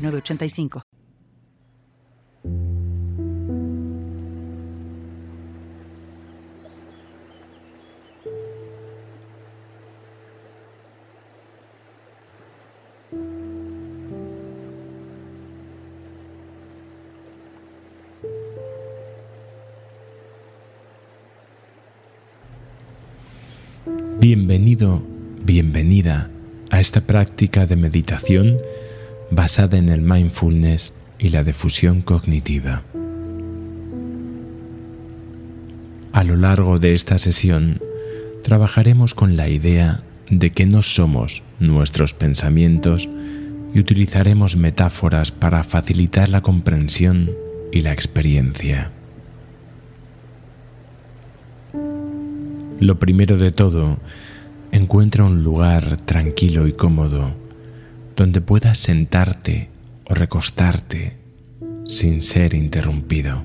985. Bienvenido, bienvenida a esta práctica de meditación basada en el mindfulness y la difusión cognitiva. A lo largo de esta sesión trabajaremos con la idea de que no somos nuestros pensamientos y utilizaremos metáforas para facilitar la comprensión y la experiencia. Lo primero de todo, encuentra un lugar tranquilo y cómodo donde puedas sentarte o recostarte sin ser interrumpido.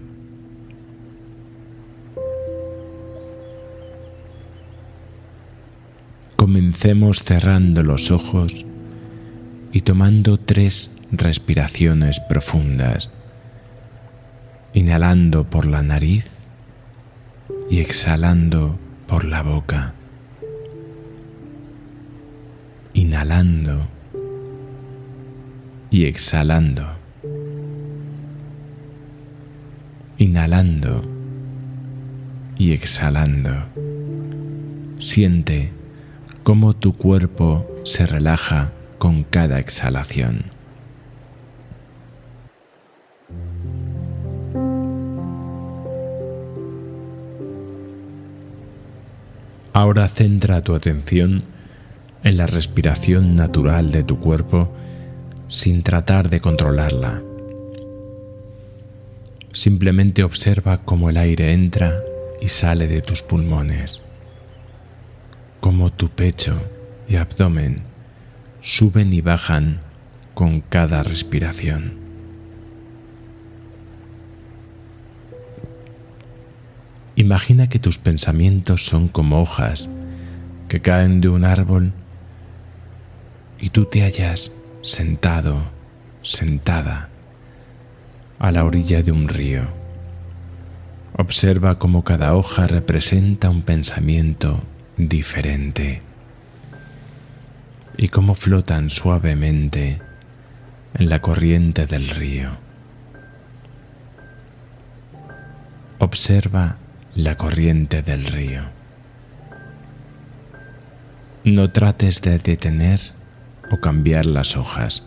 Comencemos cerrando los ojos y tomando tres respiraciones profundas, inhalando por la nariz y exhalando por la boca, inhalando y exhalando. Inhalando y exhalando. Siente cómo tu cuerpo se relaja con cada exhalación. Ahora centra tu atención en la respiración natural de tu cuerpo sin tratar de controlarla. Simplemente observa cómo el aire entra y sale de tus pulmones, cómo tu pecho y abdomen suben y bajan con cada respiración. Imagina que tus pensamientos son como hojas que caen de un árbol y tú te hallas sentado, sentada, a la orilla de un río. Observa cómo cada hoja representa un pensamiento diferente y cómo flotan suavemente en la corriente del río. Observa la corriente del río. No trates de detener o cambiar las hojas,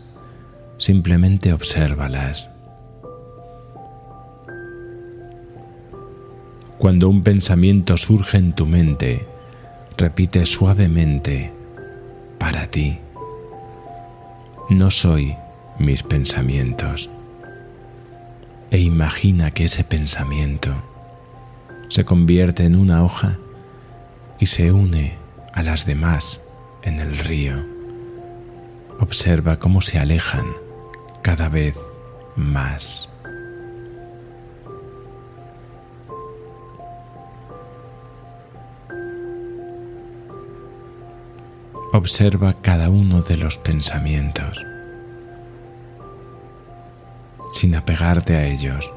simplemente obsérvalas. Cuando un pensamiento surge en tu mente, repite suavemente, para ti, no soy mis pensamientos. E imagina que ese pensamiento se convierte en una hoja y se une a las demás en el río. Observa cómo se alejan cada vez más. Observa cada uno de los pensamientos sin apegarte a ellos,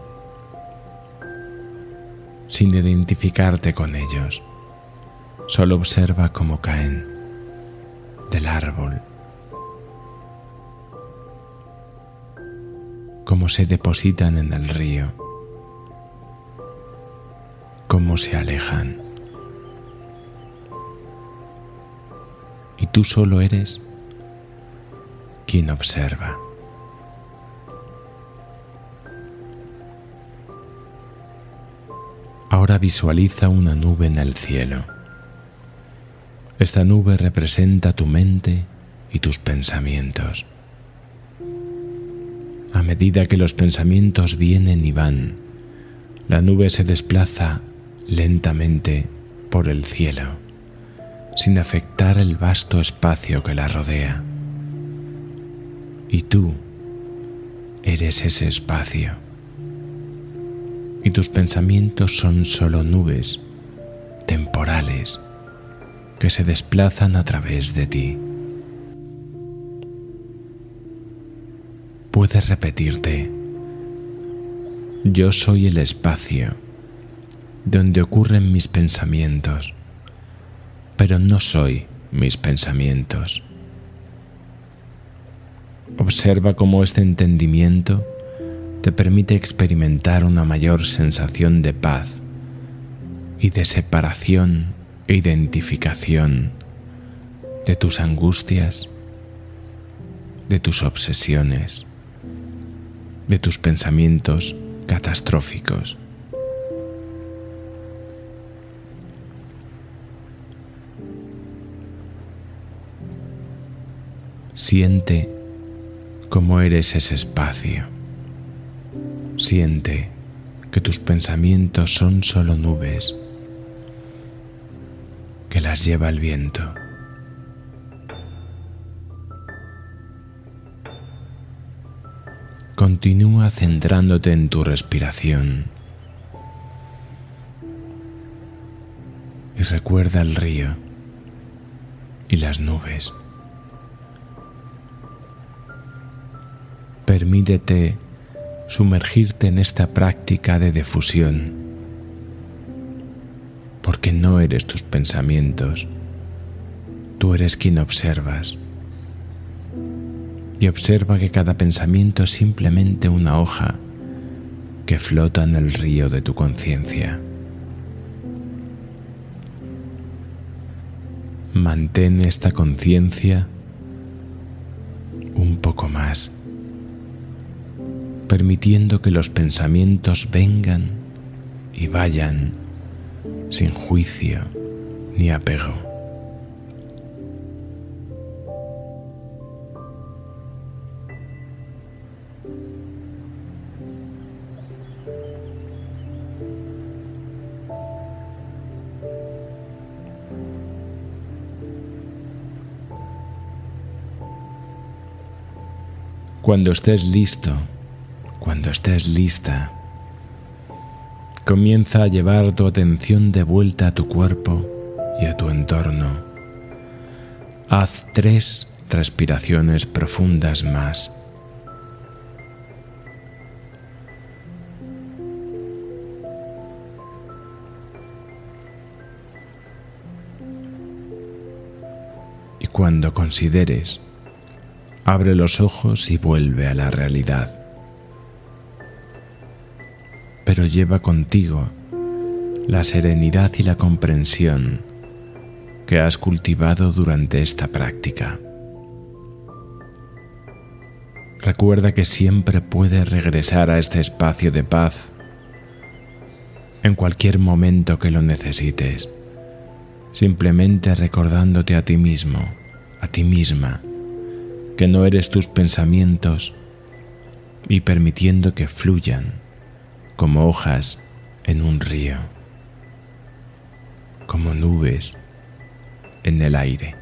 sin identificarte con ellos. Solo observa cómo caen del árbol cómo se depositan en el río, cómo se alejan. Y tú solo eres quien observa. Ahora visualiza una nube en el cielo. Esta nube representa tu mente y tus pensamientos. A medida que los pensamientos vienen y van, la nube se desplaza lentamente por el cielo, sin afectar el vasto espacio que la rodea. Y tú eres ese espacio. Y tus pensamientos son solo nubes temporales que se desplazan a través de ti. Puedes repetirte, yo soy el espacio donde ocurren mis pensamientos, pero no soy mis pensamientos. Observa cómo este entendimiento te permite experimentar una mayor sensación de paz y de separación e identificación de tus angustias, de tus obsesiones, de tus pensamientos catastróficos. Siente cómo eres ese espacio. Siente que tus pensamientos son solo nubes que las lleva el viento. Continúa centrándote en tu respiración y recuerda el río y las nubes. Permítete sumergirte en esta práctica de difusión, porque no eres tus pensamientos, tú eres quien observas. Y observa que cada pensamiento es simplemente una hoja que flota en el río de tu conciencia. Mantén esta conciencia un poco más permitiendo que los pensamientos vengan y vayan sin juicio ni apego. Cuando estés listo, cuando estés lista, comienza a llevar tu atención de vuelta a tu cuerpo y a tu entorno. Haz tres respiraciones profundas más. Y cuando consideres, abre los ojos y vuelve a la realidad pero lleva contigo la serenidad y la comprensión que has cultivado durante esta práctica. Recuerda que siempre puedes regresar a este espacio de paz en cualquier momento que lo necesites, simplemente recordándote a ti mismo, a ti misma, que no eres tus pensamientos y permitiendo que fluyan como hojas en un río, como nubes en el aire.